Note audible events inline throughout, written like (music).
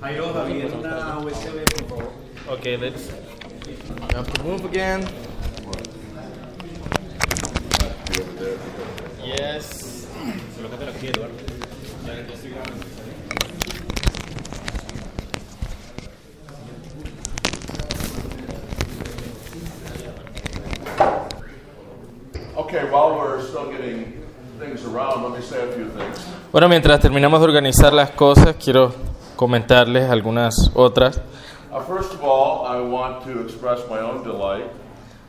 Jairo, Javier, una USB, por favor. Okay, let's have to move again. Yes. Colócatelo aquí, Eduardo. Okay, while we're still getting things around, let me say a few things. Bueno, mientras terminamos de organizar las cosas, quiero comentarles algunas otras. Uh,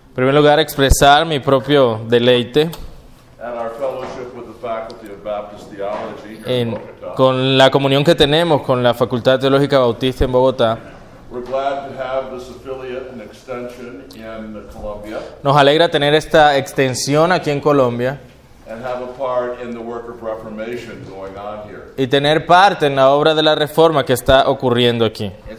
En primer lugar, expresar mi propio deleite en- con la comunión que tenemos con la Facultad Teológica Bautista en Bogotá. We're glad to have this affiliate and extension in Colombia Nos alegra tener esta extensión aquí en Colombia y tener parte en la obra de la reforma que está ocurriendo aquí. Uh,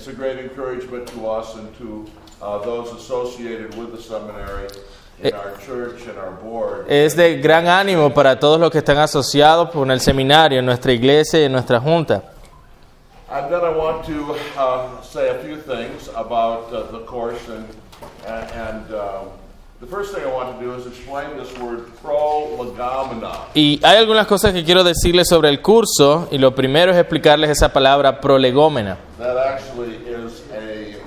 board. Es de gran ánimo para todos los que están asociados con el seminario, en nuestra iglesia y en nuestra junta. And Y hay algunas cosas que quiero decirles sobre el curso y lo primero es explicarles esa palabra prolegómena. That actually is a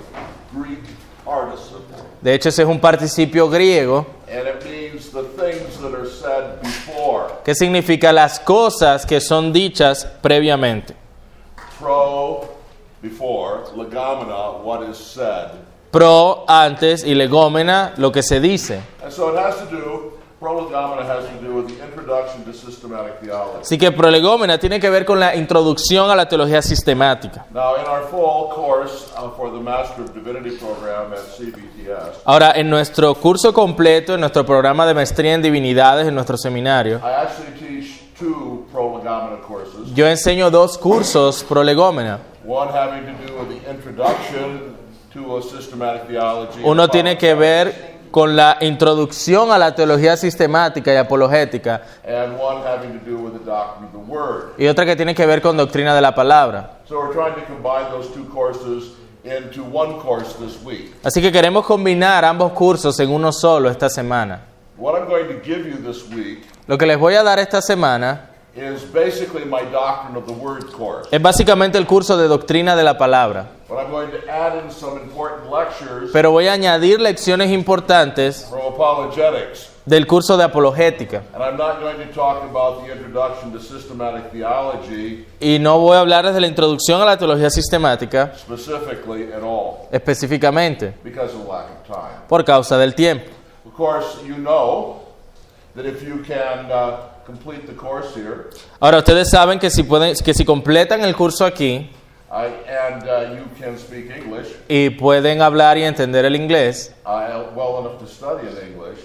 Greek participle, De hecho, ese es un participio griego and it means the things that are said before. que significa las cosas que son dichas previamente. Pro, before, legomena, what is said. Pro, antes y legómena, lo que se dice. And so it has to do. Prolegomena has to do with the introduction to systematic theology. Así que prolegómena tiene que ver con la introducción a la teología sistemática. Now, in our fall course uh, for the Master of Divinity program at CBTS, Ahora, en nuestro curso completo, en nuestro programa de maestría en divinidades, en nuestro seminario, I actually teach two prolegomena courses. yo enseño dos cursos prolegómena. One having to do with the introduction Uno tiene que ver con la introducción a la teología sistemática y apologética y otra que tiene que ver con doctrina de la palabra. Así que queremos combinar ambos cursos en uno solo esta semana. Lo que les voy a dar esta semana is basically my doctrine of the Word course. es básicamente el curso de doctrina de la palabra. But I'm going to add in some important lectures Pero voy a añadir lecciones importantes from apologetics. del curso de apologética. And I'm not going to talk about the introduction to systematic theology Y no voy a hablar desde la introducción a la teología sistemática specifically at all específicamente because of lack of time. por causa del tiempo. Of course, you know that if you can uh, complete the course here. Ahora ustedes saben que si pueden que si completan el curso aquí I, and uh, you can speak English. y pueden hablar y entender el inglés, uh, well enough to study in English,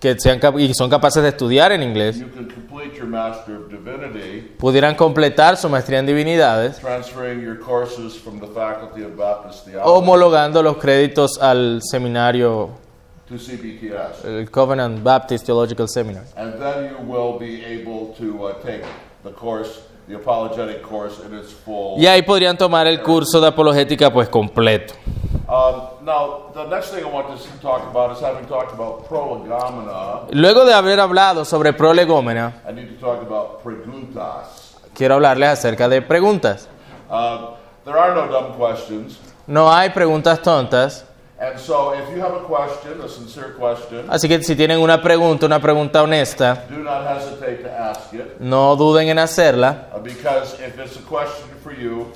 que sean cap- y son capaces de estudiar en inglés, you can complete your Master of Divinity, pudieran completar su maestría en divinidades, transferring your courses from the Faculty of Baptist Theology homologando los créditos al seminario, to CBTS. el Covenant Baptist Theological Seminary. And then you will be able to uh, take the course, the apologetic course in its full. Y ahí podrían tomar el curso de apologética pues completo. Now, the next thing I want to talk about is having talked about prolegomena, Luego de haber hablado sobre prolegómena, I need to talk about preguntas. quiero hablarles acerca de preguntas. Um, there are no dumb questions. No hay preguntas tontas, And so, if you have a question, a sincere question, así que si tienen una pregunta, una pregunta honesta, do not hesitate to ask it. no duden en hacerla, Uh, because if it's a question for you,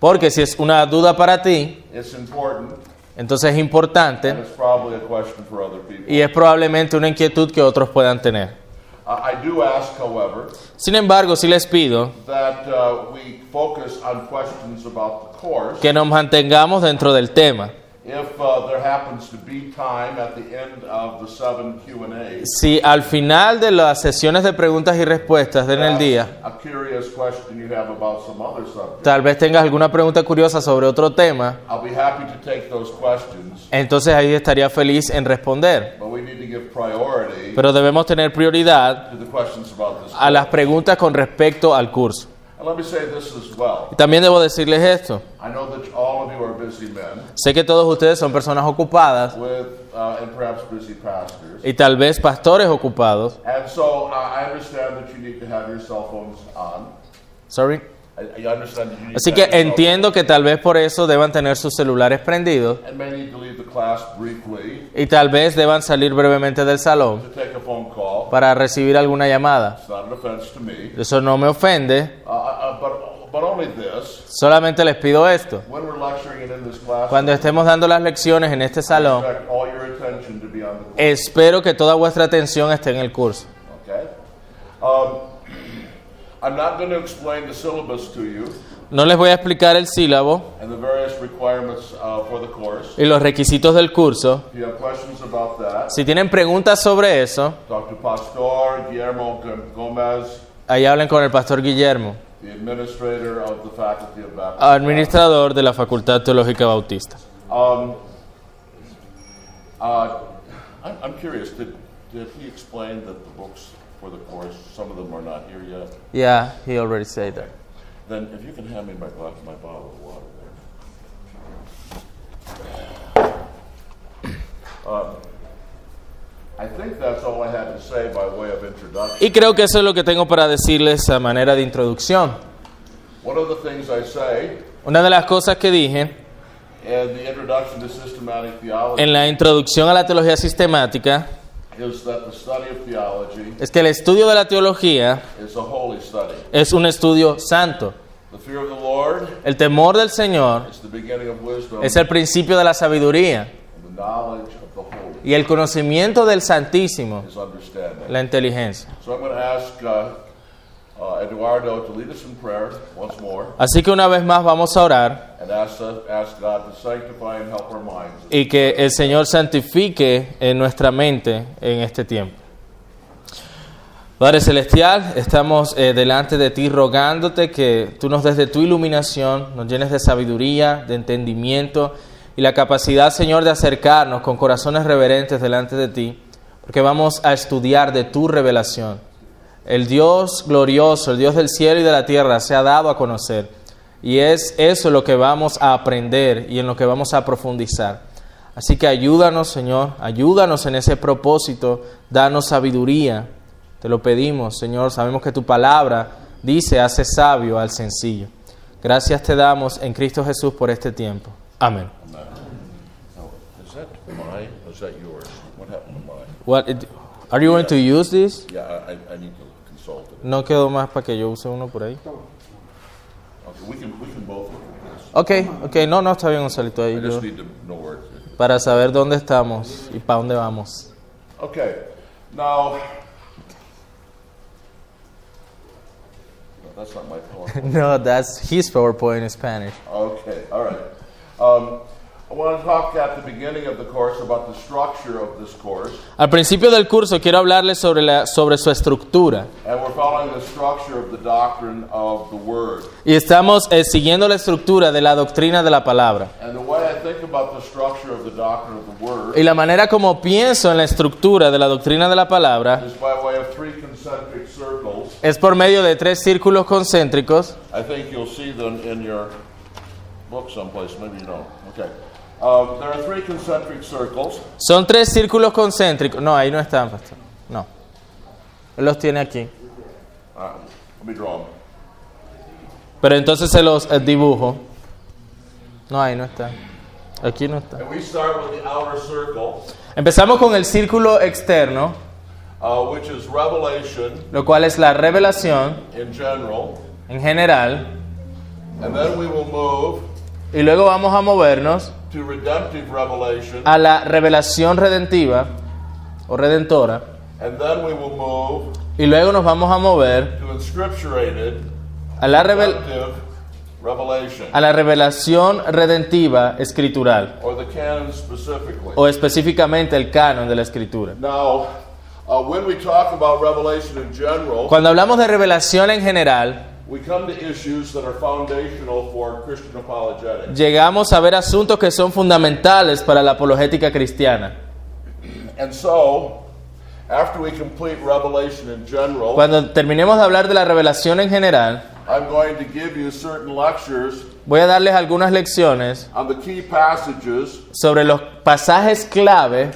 porque si es una duda para ti, it's important, entonces es importante it's probably a question for other people. y es probablemente una inquietud que otros puedan tener. Uh, I do ask, however, Sin embargo, sí les pido uh, we focus on questions about the course. que nos mantengamos dentro del tema. If uh, there happens to be time at the end of the seven Q&A, Si al final de las sesiones de preguntas y respuestas en el día, a curious question you have about some other subject, tal vez tengas alguna pregunta curiosa sobre otro tema, entonces ahí estaría feliz en responder. Pero debemos tener prioridad a las preguntas con respecto al curso. And let me say this as well. Y también debo decirles esto. I know that all of you are busy men Sé que todos ustedes son personas ocupadas with, uh, and perhaps busy pastors. y tal vez pastores ocupados. And so I understand that you need to have your cell phones on. Sorry. Así que entiendo que tal vez por eso deban tener sus celulares prendidos y tal vez deban salir brevemente del salón para recibir alguna llamada. Eso no me ofende, solamente les pido esto. Cuando estemos dando las lecciones en este salón, espero que toda vuestra atención esté en el curso. No les voy a explicar el sílabo uh, for the course. y los requisitos del curso. If you have questions about that, Si tienen preguntas sobre eso, ahí hablen con el pastor Guillermo, the administrator of the Faculty of Baptist. administrador de la Facultad Teológica Bautista. I'm, I'm curious, did, did he explain that the books for the course, some of them are not here yet? Yeah, he already said that. Then if you can hand me my glass, my bottle of water there. I think that's all I had to say by way of introduction. Y creo que eso es lo que tengo para decirles a manera de introducción. One of the things I say Una de las cosas que dije in the introduction to systematic theology en la introducción a la teología sistemática is that the study of theology es que el estudio de la teología is a holy study. es un estudio santo. The fear of the Lord El temor del Señor es el principio de la sabiduría y el conocimiento del Santísimo, la inteligencia. Uh, uh, Así que una vez más vamos a orar minds. y que el Señor santifique en nuestra mente en este tiempo. Padre Celestial, estamos eh, delante de ti rogándote que tú nos des de tu iluminación, nos llenes de sabiduría, de entendimiento y la capacidad, Señor, de acercarnos con corazones reverentes delante de ti, porque vamos a estudiar de tu revelación. El Dios glorioso, el Dios del cielo y de la tierra se ha dado a conocer y es eso lo que vamos a aprender y en lo que vamos a profundizar. Así que ayúdanos, Señor, ayúdanos en ese propósito, danos sabiduría. Te lo pedimos, Señor. Sabemos que tu palabra dice, hace sabio al sencillo. Gracias te damos en Cristo Jesús por este tiempo. Amén. Are you going to use this? Yeah, I, I- need to consult. No quedó más para que yo use uno por ahí. Okay, we can, we can both look at this. Ok, ok, no, no está bien, Gonzalito. Ahí yo- para saber dónde estamos y para dónde vamos. Okay, now. That's not my PowerPoint. (laughs) No, that's his PowerPoint in Spanish. Okay, all right. Um, I want to talk at the beginning of the course about the structure of this course, Al principio del curso quiero hablarles sobre, la, sobre su estructura. and we're following the structure of the doctrine of the Word. Y estamos eh, siguiendo la estructura de la doctrina de la palabra. And the way I think about the structure of the doctrine of the Word Y la manera como pienso en la estructura de la doctrina de la palabra is by way of three. Es por medio de tres círculos concéntricos. I think you'll see them in your book someplace. Maybe you don't. Okay. Um, there are three concentric circles. Son tres círculos concéntricos. No, ahí no están, pastor. No. Él los tiene aquí. Uh, let me draw them. Pero entonces se los eh, dibujo. No, ahí no están. Aquí no están. And we start with the outer circle, Empezamos con el círculo externo, uh, which is revelation lo cual es la revelación in general. en general. And then we will move Y luego vamos a movernos to redemptive revelation. a la revelación redentiva o redentora. And then we will move Y luego nos vamos a mover to inscripturated a la, revel- redemptive revelation, a la revelación redentiva escritural or the canon specifically. o específicamente el canon de la escritura. Now, Cuando hablamos de revelación en general, we come to issues that are foundational for Christian apologetics. llegamos a ver asuntos que son fundamentales para la apologética cristiana. And so, after we complete revelation in general, Cuando terminemos de hablar de la revelación en general, I'm going to give you certain lectures voy a darles algunas lecciones on the key passages sobre los pasajes clave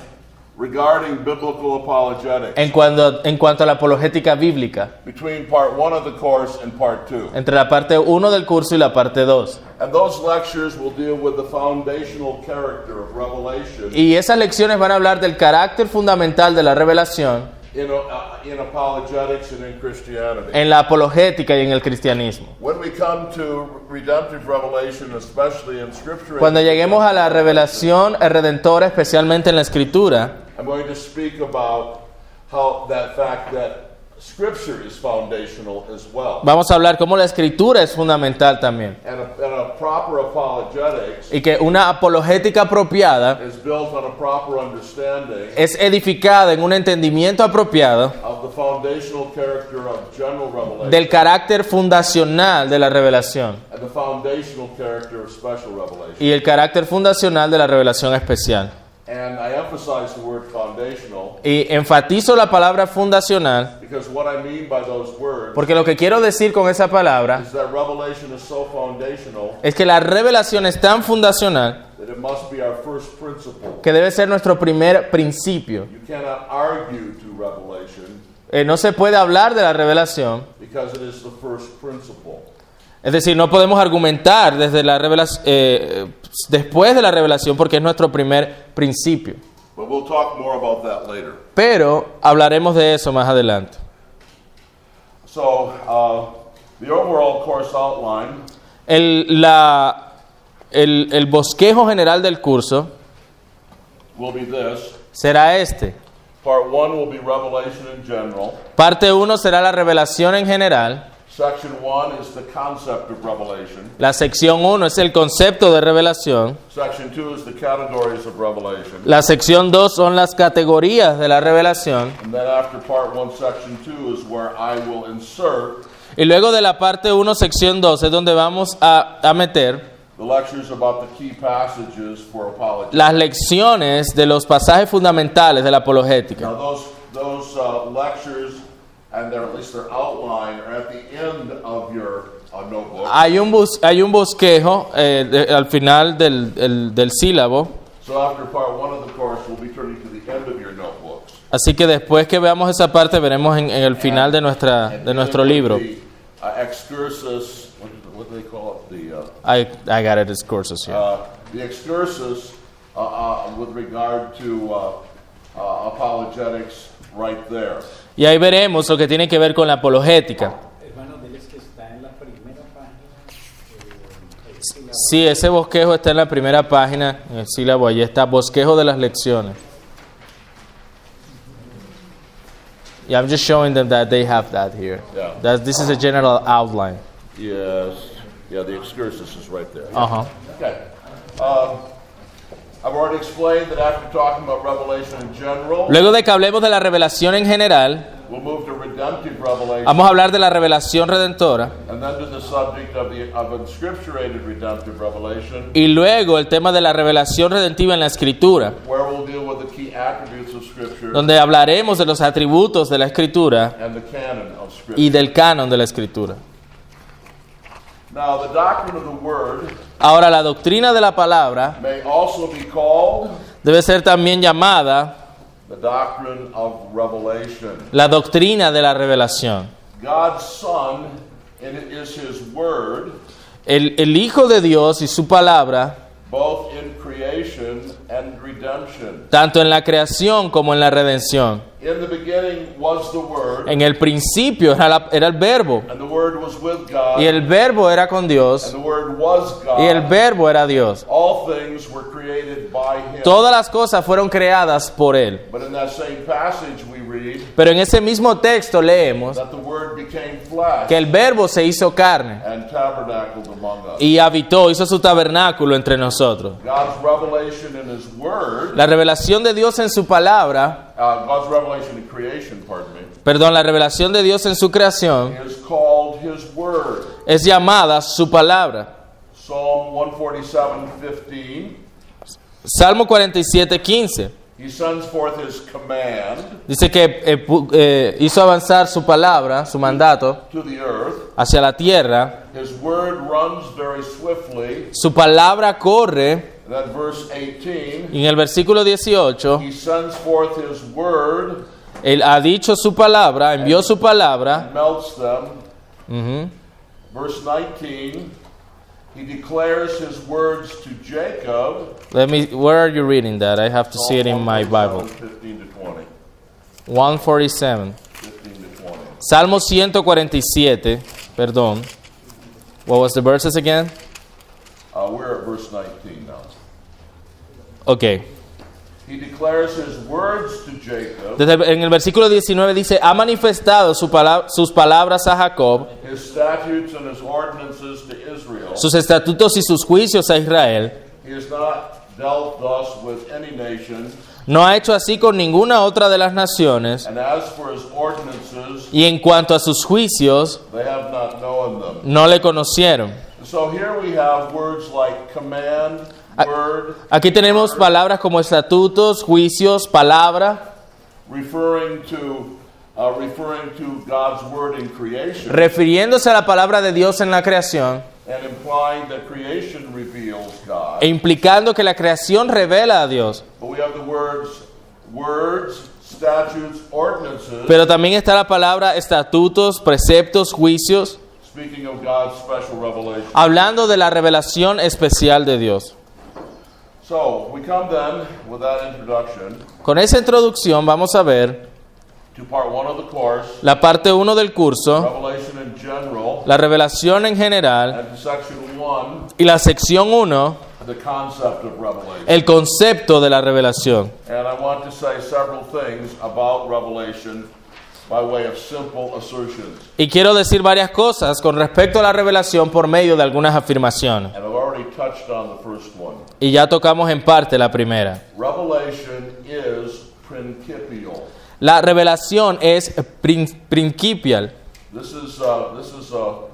regarding biblical apologetics en cuanto, en cuanto a la apologética bíblica, between part one of the course and part two. entre la parte 1 del curso y la parte 2. And those lectures will deal with the foundational character of revelation Y esas lecciones van a hablar del carácter fundamental de la revelación in, uh, in apologetics and in Christianity. en la apologética y en el cristianismo. When we come to redemptive revelation, especially in Scripture, Cuando lleguemos a la revelación redentora, especialmente en la escritura, I'm going to speak about how that fact that Scripture is foundational as well. vamos a hablar cómo la escritura es fundamental también. And a, and a proper apologetics Y que una apologética apropiada is built on a proper understanding es edificada en un entendimiento apropiado of the foundational character of general revelation del carácter fundacional de la revelación and the foundational character of special revelation. y el carácter fundacional de la revelación especial. And I emphasize the word foundational Y enfatizo la palabra fundacional because what I mean by those words porque lo que quiero decir con esa palabra is that revelation is so foundational es que la revelación es tan fundacional that it must be our first principle. que debe ser nuestro primer principio. You cannot argue to revelation Eh, no se puede hablar de la revelación, because it is the first principle. Es decir, no podemos argumentar desde la revelación, después de la revelación porque es nuestro primer principio. But we'll talk more about that later. Pero hablaremos de eso más adelante. So, uh, the overall course outline El, la, el, el bosquejo general del curso will be this. será este. Part one will be revelation in general. Parte 1 será la revelación en general. Section one is the concept of revelation. La sección 1 es el concepto de revelación. La sección 2 son las categorías de la revelación. Y luego de la parte 1, sección 2 es donde vamos a, a meter the lectures about the key passages for apology. las lecciones de los pasajes fundamentales de la apologética. Now, those those uh, and their, at least their outline are at the end of your uh, notebook. Hay un, bus- hay un bosquejo eh, de- al final del, el- del sílabo, So after part one of the course, we'll be turning to the end of your notebooks. así que después que veamos esa parte veremos en, en el final de, nuestra, And de nuestro libro. The, uh, excursus, what, what do they call it? The uh, I, I got it, here. uh, the excursus uh, uh, with regard to uh, uh, apologetics right there. Y ahí veremos lo que tiene que ver con la apologética. Hermano, diles que está en la primera página. eh, el sílabo. Sí, ese bosquejo está en la primera página, en el sílabo, allí está, bosquejo de las lecciones. Yeah, I'm just showing them that they have that here. Yeah. That this is a general outline. Yes. Yeah, the excursus is right there. Uh-huh. Okay. Um, Luego de que hablemos de la revelación en general, vamos a hablar de la revelación redentora and then to the subject of the of inscripturated redemptive revelation, y luego el tema de la revelación redentiva en la escritura, donde hablaremos de los atributos de la escritura y del canon de la escritura. Now, the doctrine of the Word Ahora, la doctrina de la palabra may also be called debe ser también llamada the doctrine of revelation. la doctrina de la revelación. God's Son, and it is His Word, El, el Hijo de Dios y su palabra, both in creation and redemption. tanto en la creación como en la redención. In the beginning was the Word, En el principio era, la- era el verbo, and the Word was with God, y el verbo era con Dios, and the Word was God. y el verbo era Dios. All things were created by Him. Todas las cosas fueron creadas por Él. But in that same passage, we Pero en ese mismo texto leemos que el verbo se hizo carne y habitó, hizo su tabernáculo entre nosotros. La revelación de Dios en su palabra, uh, perdón, la revelación de Dios en su creación es llamada su palabra. Psalm 147, 15. Salmo 47, 15. He sends forth his command Dice que eh, pu- eh, hizo avanzar su palabra, su mandato, to the earth. hacia la tierra. His word runs very swiftly. Su palabra corre. And then verse 18, Y en el versículo 18, he sends forth his word él ha dicho su palabra, envió su palabra. and melts them. Ujú. Verse 19, he declares his words to Jacob. Let me, where are you reading that? I have to see it in my Bible. 15 to 20. 147. 15 to 20. Salmo 147, perdón. What was the verses again? Uh, we're at verse 19 now. Ok. He declares his words to Jacob, Desde en el versículo 19 dice, ha manifestado su pala- sus palabras a Jacob, his statutes and his ordinances to Israel. Sus estatutos y sus juicios a Israel. No ha hecho así con ninguna otra de las naciones. Y en cuanto a sus juicios, no le conocieron. Aquí tenemos palabras como estatutos, juicios, palabra, uh, refiriéndose a la palabra de Dios en la creación and implying that creation reveals God. e implicando que la creación revela a Dios. But we have the words, words, statutes, ordinances, Pero también está la palabra estatutos, preceptos, juicios, speaking of God's special revelation. hablando de la revelación especial de Dios. So we come then with that introduction Con esa introducción vamos a ver la parte 1 del curso, la revelación en general y la sección 1, the concept of revelation. el concepto de la revelación. And I want to say several things about revelation by way of simple assertions. Y quiero decir varias cosas con respecto a la revelación por medio de algunas afirmaciones. And I've already touched on the first one. Y ya tocamos en parte la primera. La revelación es prin- principial. This is, uh, this is a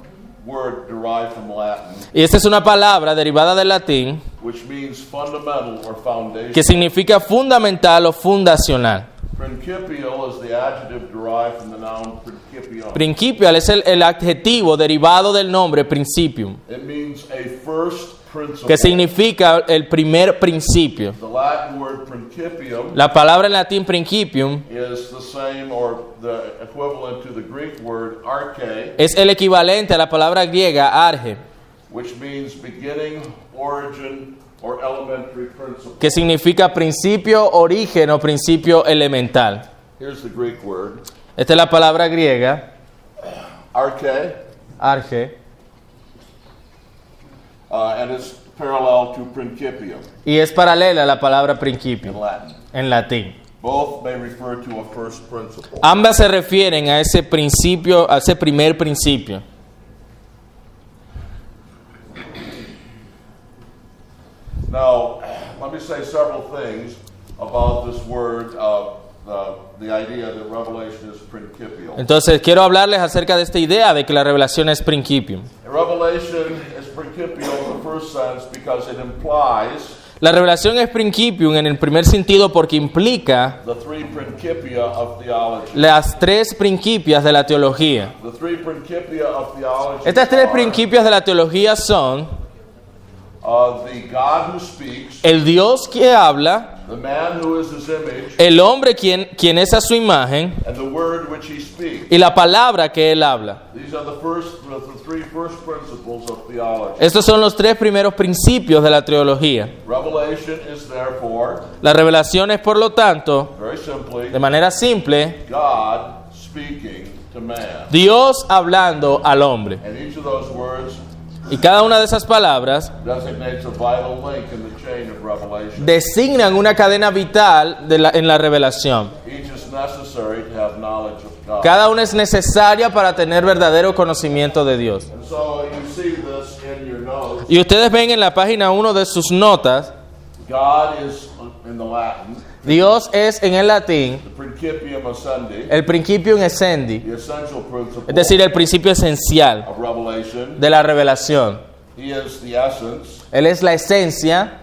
word derived from Latin, Y esta es una palabra derivada del latín which means fundamental or foundation. que significa fundamental o fundacional. Principial is the adjective derived from the noun principium. Principial es el, el adjetivo derivado del nombre principium, It means a first. Que significa el primer principio. La palabra en latín principium es el equivalente a la palabra griega arge, which means beginning, origin, or elementary principle. que significa principio, origen o principio elemental. Here's the Greek word Esta es la palabra griega, arche, arge, and it's parallel to principium y es paralela a la palabra in principio Latin. en latín. Both may refer to a first principle. Ambas se refieren a ese principio, a ese primer principio. Now, let me say several things about this word, uh, the, the idea that revelation is principial. Entonces quiero hablarles acerca de esta idea de que la revelación es principium. Revelation La revelación es principium en el primer sentido porque implica the three principia of theology. las tres principias de la teología. The three principia of theology Estas tres are, principios de la teología son uh, el Dios que habla, the man who is his image, el hombre quien, quien es a su imagen and the word which he speaks. y la palabra que él habla. These are the first, the the three first principles of theology. Estos son los tres primeros principios de la teología. Revelation is therefore, La revelación es, por lo tanto, very simply, de manera simple, God speaking to man. Dios hablando al hombre. Y cada una de esas palabras designates a vital link in the chain of revelation. designan una cadena vital de la- en la revelación. Cada una es necesaria para tener verdadero conocimiento de Dios. And so you see this in your notes. Y ustedes ven en la página 1 de sus notas, Dios es en el latín el principio essential principle es decir, el principio esencial de la revelación. Él es la esencia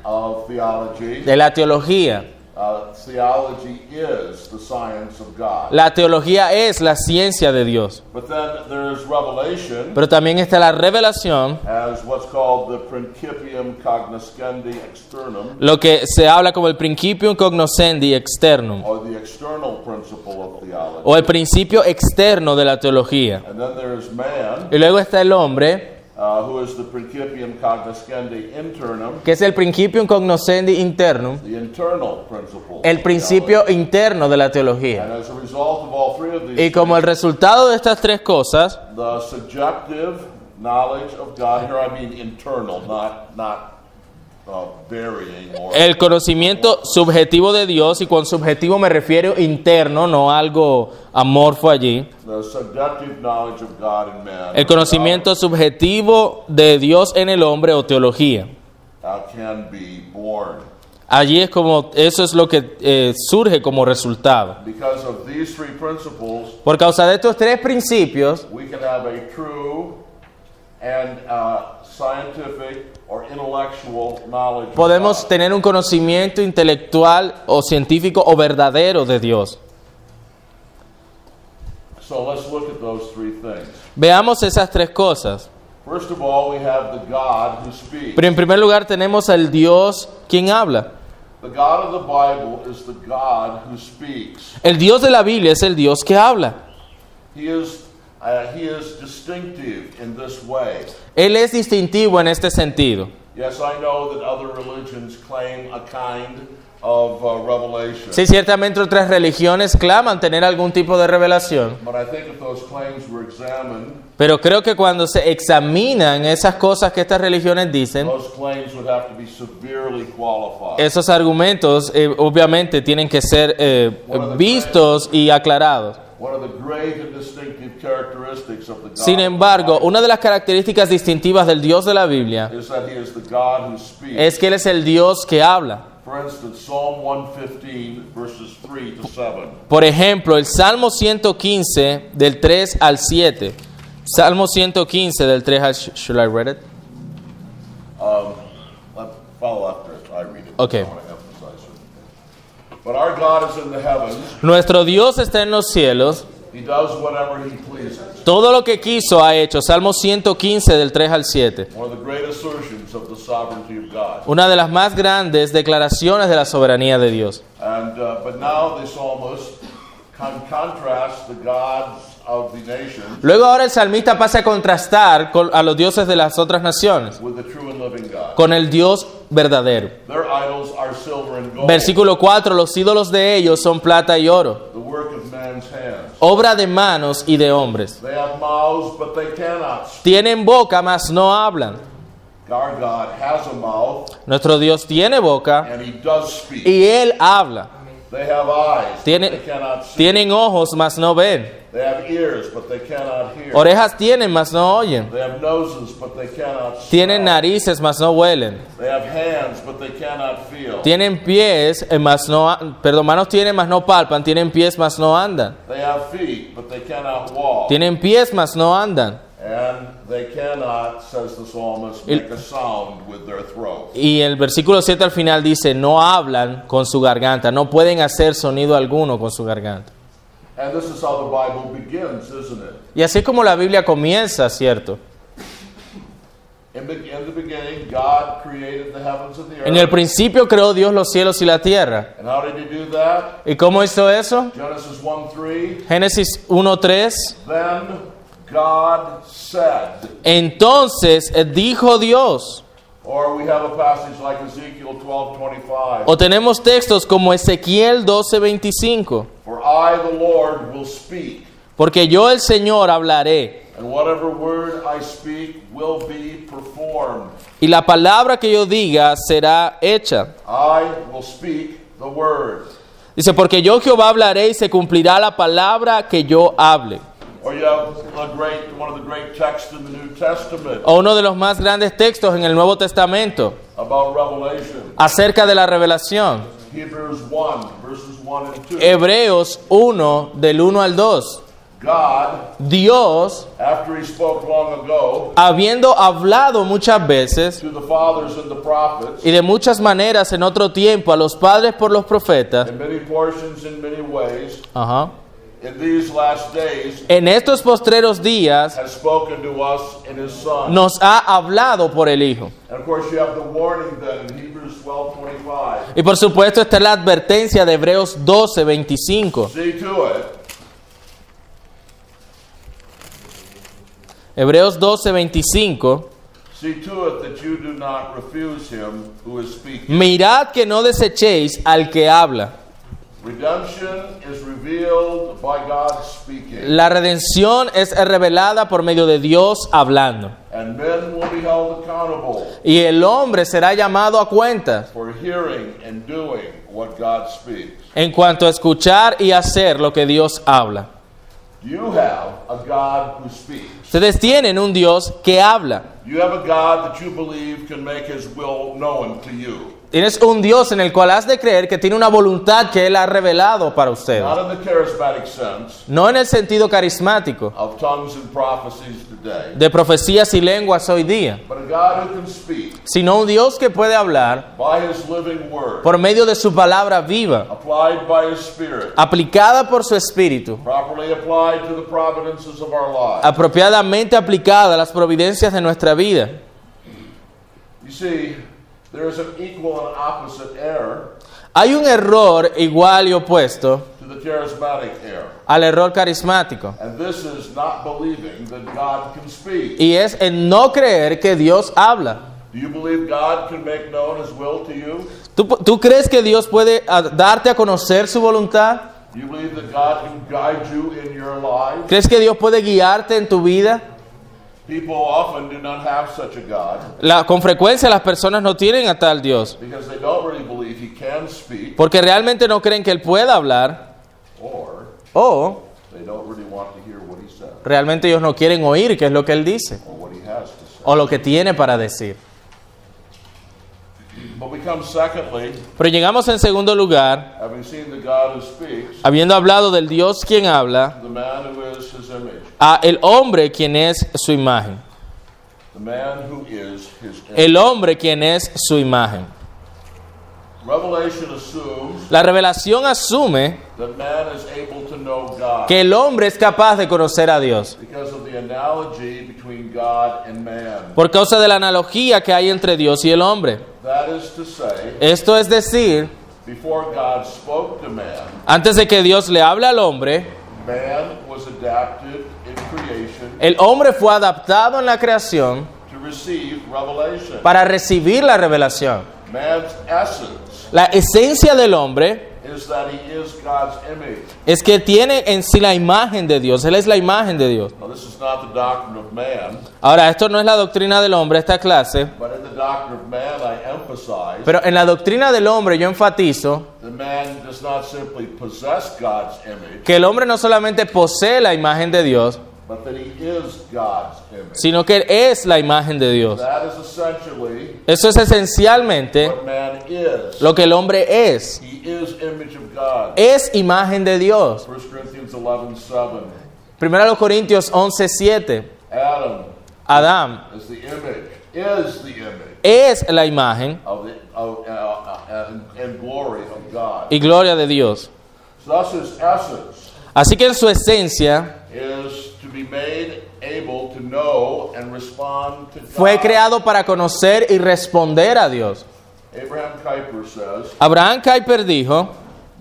de la teología. Uh, theology is the science of God. La teología es la ciencia de Dios. But then there's revelation Pero también está la revelación, as what's called the principium cognoscendi externum, lo que se habla como el principium cognoscendi externum, or the external principle of theology. o el principio externo de la teología. And then there's man, Y luego está el hombre, uh, who is the principium cognoscendi internum, que es el principium cognoscendi internum, the internal principle. el principio interno de la teología. And as a result of all three of these Y como el resultado de estas tres cosas, the subjective knowledge of God, here I mean internal, not, not el conocimiento subjetivo de Dios, y con subjetivo me refiero interno, no algo amorfo allí, the subjective knowledge of God in man. el conocimiento subjetivo de Dios en el hombre o teología. Allí es como, eso es lo que eh, surge como resultado. Because of these three principles, Por causa de estos tres principios, we can have a true and uh, scientific or intellectual knowledge. of podemos tener un conocimiento intelectual o científico o verdadero de Dios. So let's look at those three things. Veamos esas tres cosas. First of all, we have the God who speaks. Pero en primer lugar tenemos al Dios quien habla. The God of the Bible is the God who speaks. El Dios de la Biblia es el Dios que habla. He is, uh, he is distinctive in this way. Él es distintivo en este sentido. Yes, I know that other religions claim a kind of uh, revelation. Sí, ciertamente otras religiones claman tener algún tipo de revelación, But I think if those claims were examined, pero creo que cuando se examinan esas cosas que estas religiones dicen, those claims would have to be severely qualified. esos argumentos eh, obviamente tienen que ser eh, vistos y aclarados. One of the Sin embargo, una de las características distintivas del Dios de la Biblia es que Él es el Dios que habla. For instance, Psalm 115, verses 3 to 7. Por ejemplo, el Salmo 115 del 3 al 7. Salmo 115 del 3 al... Should I read it? Um, follow after. I read it. Okay. But our God is in the heavens. Nuestro Dios está en los cielos. He does whatever he pleases. Todo lo que quiso ha hecho. Salmo 115 del 3 al 7. One of the great assertions of the sovereignty of God. Una de las más grandes declaraciones de la soberanía de Dios. And uh, but now the psalmist con- contrasts the gods of the nations Luego ahora el salmista pasa a contrastar con- a los dioses de las otras naciones with the true and living God. con el Dios verdadero. Their idols are silver and gold, Versículo 4, los ídolos de ellos son plata y oro, the work of man's hands. Obra de manos y de hombres. They have mouths, but they cannot speak. Tienen boca, mas no hablan. Our God has a mouth, Nuestro Dios tiene boca and He does speak. y Él habla. They have eyes, Tiene- but they cannot see. Tienen ojos, mas no ven. They have ears, but they cannot hear. Orejas tienen, mas no oyen. They have noses, but they cannot smell. Tienen narices, mas no huelen. They have hands, but they cannot feel. Tienen pies, eh, mas no, perdón, manos tienen, mas no palpan. Tienen pies, mas no andan. They have feet, but they cannot walk. Tienen pies, mas no andan. And they cannot, says the psalmist, El- make a sound with their throat. Y el versículo 7 al final dice, no hablan con su garganta, no pueden hacer sonido alguno con su garganta. And this is how the Bible begins, isn't it? Y así es como la Biblia comienza, ¿cierto? In, be- in the beginning, God created the heavens and the earth. En el principio creó Dios los cielos y la tierra. and how did He do that? ¿Y cómo hizo eso? Genesis 1 3. Génesis 1.3. Then God said. Entonces eh, dijo Dios. Or we have a passage like Ezekiel 12 25. O tenemos textos como Ezequiel 12.25. For I, the Lord, will speak, Porque yo el Señor hablaré. and whatever word I speak will be performed. Y la palabra que yo diga será hecha. I will speak the word. Dice, porque yo Jehová hablaré y se cumplirá la palabra que yo hable. Or you have a great, one of the great texts in the New Testament O uno de los más grandes textos en el Nuevo Testamento acerca de la revelación. Hebrews 1, verses 1 and 2. Hebreos 1 del 1 al 2. God, Dios, after he spoke long ago habiendo hablado muchas veces to the fathers and the prophets, y de muchas maneras en otro tiempo a los padres por los profetas, ajá, in these last days, en estos postreros días nos ha hablado por el Hijo. And of course, you have the warning then in Hebrews 12:25. Y por supuesto está la advertencia de Hebreos 12, 25. See to it Hebreos 12, 25. See to it that you do not refuse him who is speaking. Mirad que no desechéis al que habla. La redención es revelada por medio de Dios hablando. and men will be held accountable Y el hombre será llamado a cuentas for hearing and doing what God speaks. en cuanto a escuchar y hacer lo que Dios habla. You have a God who speaks. Ustedes tienen un Dios que habla. You have a God that you believe can make his will known to you. Tienes un Dios en el cual has de creer que tiene una voluntad que Él ha revelado para ustedes. Not in the charismatic sense No en el sentido carismático of tongues and prophecies de profecías y lenguas hoy día, sino un Dios que puede hablar por medio de su palabra viva, aplicada por su espíritu, apropiadamente aplicada a las providencias de nuestra vida. Hay un error igual y opuesto. to the charismatic error, al error carismático, and this is not believing that God can speak. y es en no creer que Dios habla. Do you believe God can make known his will to you? ¿Tú, tú crees que Dios puede ah, darte a conocer su voluntad? Do you believe that God can guide you in your life? ¿Crees que Dios puede guiarte en tu vida? People often do not have such a God La- con frecuencia las personas no tienen a tal Dios, because they don't really believe he can speak porque realmente no creen que Él pueda hablar, says realmente ellos no quieren oír qué es lo que Él dice, o lo que tiene para decir. Pero llegamos en segundo lugar, habiendo hablado del Dios quien habla, a el hombre quien es su imagen. El hombre quien es su imagen. La revelación asume that man is able to know God que el hombre es capaz de conocer a Dios por causa de la analogía que hay entre Dios y el hombre. Esto es decir, antes de que Dios le hable al hombre, el hombre fue adaptado en la creación para recibir la revelación. La esencia del hombre is that he is God's image. es que tiene en sí la imagen de Dios. Él es la imagen de Dios. Now, this is not the doctrine of man, Ahora, esto no es la doctrina del hombre, esta clase, but in the doctrine of man, I emphasize pero en la doctrina del hombre yo enfatizo that man does not simply possess God's image, que el hombre no solamente posee la imagen de Dios, but that he is God's image. sino que él es la imagen de Dios. Eso es esencialmente lo que el hombre es. Es imagen de Dios. 1 Corinthians 11 7. Primero los Corintios 11:7. Adam Adán is the image, is the image es la imagen y gloria de Dios. Así que en su esencia is to be made able to know and respond to God. fue creado para conocer y responder a Dios. Abraham Kuyper says, Abraham Kuyper dijo,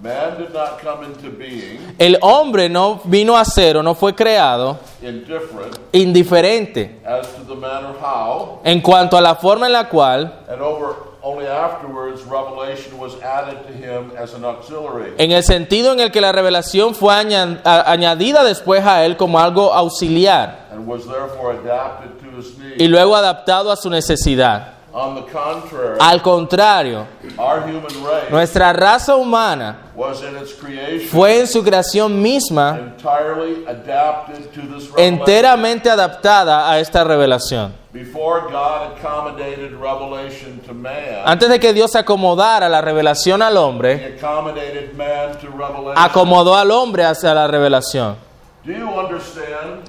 "Man did not come into being el hombre no vino a ser o no fue creado indifferent indiferente as to the manner how, en cuanto a la forma en la cual, and over only afterwards revelation was added to him as an auxiliary." en el sentido en el que la revelación fue añadida después a él como algo auxiliar and was therefore adapted to his needs. y luego adaptado a su necesidad. On the contrary, Al contrario, our human race nuestra raza humana was in its creation fue en su creación misma entirely adapted to this revelation. enteramente adaptada a esta revelación. Before God accommodated revelation to man, Antes de que Dios acomodara la revelación al hombre, accommodated man to revelation. acomodó al hombre hacia la revelación.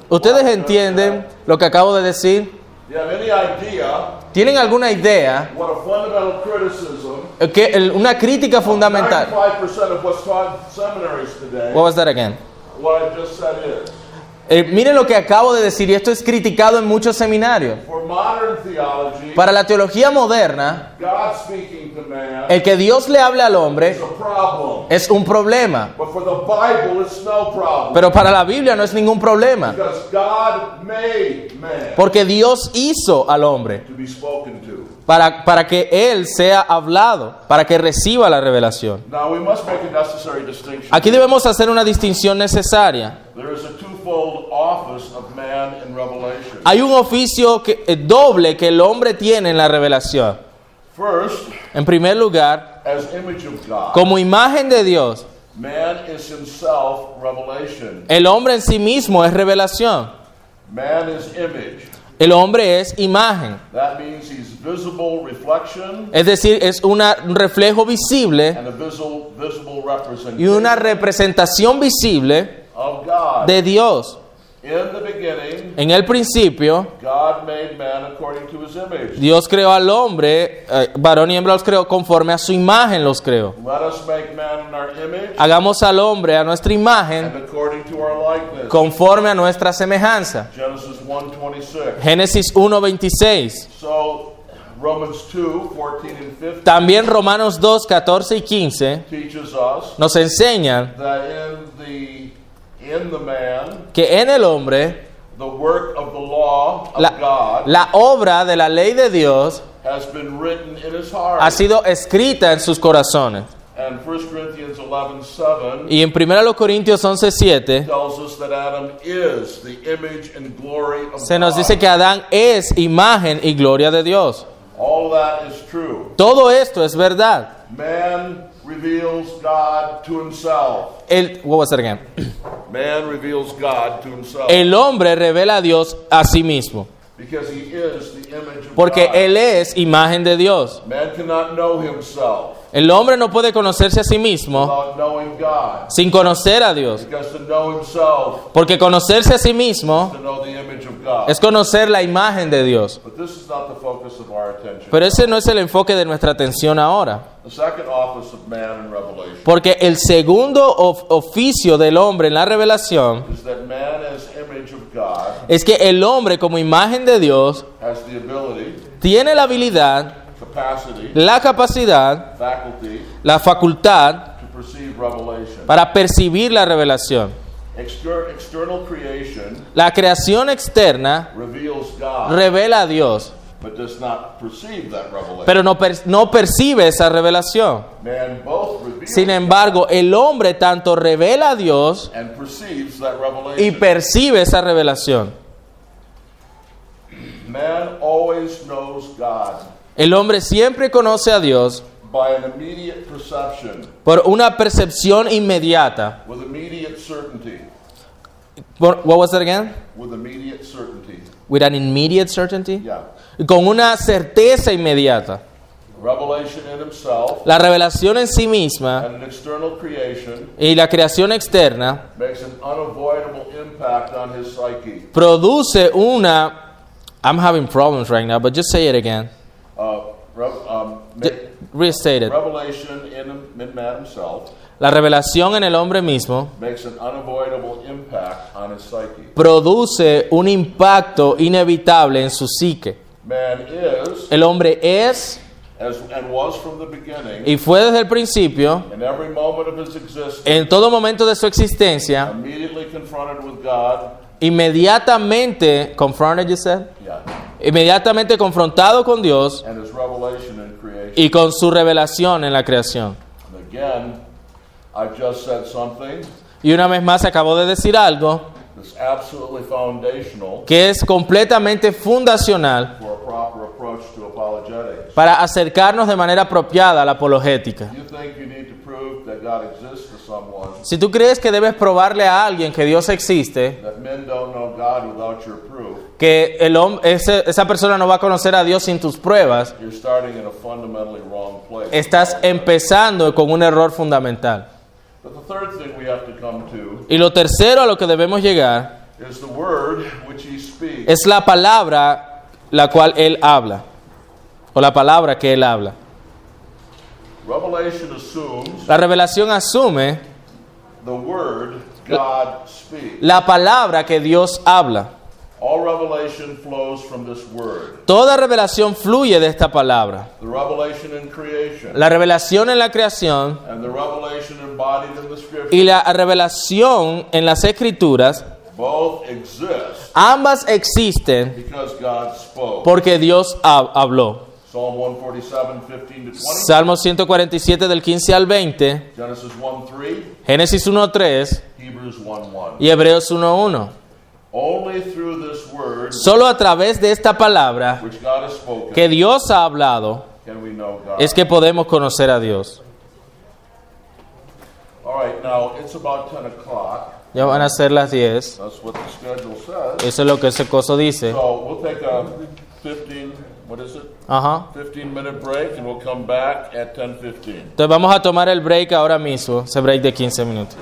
¿Ustedes entienden lo que acabo de decir? Do you have any idea ¿Tienen alguna idea what a fundamental criticism? Que el- una crítica fundamental? 95% of what's taught in seminaries today. What was that again? what I just said is. Eh, miren lo que acabo de decir y esto es criticado en muchos seminarios. Para la teología moderna, el que Dios le hable al hombre es un problema, pero para la Biblia no es ningún problema, porque Dios hizo al hombre para, para que él sea hablado, para que reciba la revelación. Now, we must make a necessary distinction. Aquí debemos hacer una distinción necesaria. Hay un oficio que, eh, doble que el hombre tiene en la revelación. First, En primer lugar, as image of God, como imagen de Dios, man is himself revelation. el hombre en sí mismo es revelación. Man is image. El hombre es imagen. That means he's visible reflection Es decir, es una- un reflejo visible and a visible, visible y representation una representación visible. De Dios. In the beginning, En el principio, God made man according to his image. Dios creó al hombre, eh, varón y hembra los creó, conforme a su imagen los creó. Let us make man in our image Hagamos al hombre a nuestra imagen, and according to our likeness. conforme a nuestra semejanza. Genesis 1:26. Génesis 1.26. So Romans 2, 14 and 15 También Romanos 2, 14 y 15 teaches us nos enseñan that in the man que en el hombre the work of the law of la, God la obra de la ley de Dios has been written in his heart. ha sido escrita en sus corazones. and 1 Corinthians 11, 7 Y en 1 Corintios 11, 7 tells us that Adam is the image and glory of se nos God. dice que Adán es imagen y gloria de Dios. All that is true. Todo esto es verdad. Man reveals God to himself. El, what was that again? Man reveals God to himself. El hombre revela a Dios a sí mismo, because he is the image of porque. Él es imagen de Dios. Man cannot know himself El hombre no puede conocerse a sí mismo sin conocer a Dios, porque conocerse a sí mismo to know the image of God. es conocer la imagen de Dios. But this is not the focus of our attention. Pero ese no es el enfoque de nuestra atención ahora, man porque el segundo of- oficio del hombre en la revelación es que el hombre como imagen de Dios tiene la habilidad, la capacidad, la facultad para percibir la revelación. La creación externa revela a Dios, pero no, per- no percibe esa revelación. Sin embargo, el hombre tanto revela a Dios y percibe esa revelación. Man always knows God El hombre siempre conoce a Dios por una percepción inmediata. What was that again? with immediate certainty. With an immediate certainty. Yeah. Con una certeza inmediata. Revelation in himself La revelación en sí misma and an external creation y la creación externa makes an unavoidable impact on his psyche. produce una... I'm having problems right now, but just say it again. Uh, um, Restate it. revelation in, him- in man himself La revelación en el hombre mismo makes an unavoidable impact on his psyche. produce un impacto inevitable en su psique. Man is, El hombre es as, and was from the beginning, y fue desde el principio, in every moment of his existence, en todo momento de su existencia, immediately confronted with God. inmediatamente confronted, you said? Yeah. inmediatamente confrontado con Dios And his revelation in creation. y con su revelación en la creación. And again, just said something Y una vez más acabo de decir algo that's absolutely foundational que es completamente fundacional for a proper approach to apologetics. Para acercarnos de manera apropiada a la apologética. Si tú crees que debes probarle a alguien que Dios existe, que el hom- ese- esa persona no va a conocer a Dios sin tus pruebas, estás empezando con un error fundamental. But the third thing we have to come to Y lo tercero a lo que debemos llegar is the word which he speaks. es la palabra la cual Él habla, o la palabra que Él habla. La revelación asume the word God speaks. la palabra que Dios habla. All revelation flows from this word. Toda revelación fluye de esta palabra. The revelation in creation La revelación en la creación and the revelation embodied in the scripture y la revelación en las escrituras, both exist ambas existen because God spoke. porque Dios hab- habló. Psalm 147, 15 to 20. Salmo 147 del 15 al 20, Genesis 1 3, Génesis 1.3 Hebrews 1 1. y Hebreos 1.1. Only through this word Solo a través de esta palabra which God has spoken que Dios ha hablado can we know God. es que podemos conocer a Dios. All right, now it's about 10 o'clock. Ya van a ser las 10. That's what the schedule says. Eso es lo que ese coso dice. So we'll take a 15, what is it? Ajá. 15 minute break and we'll come back at 10:15. Entonces vamos a tomar el break ahora mismo, ese break de 15 minutos.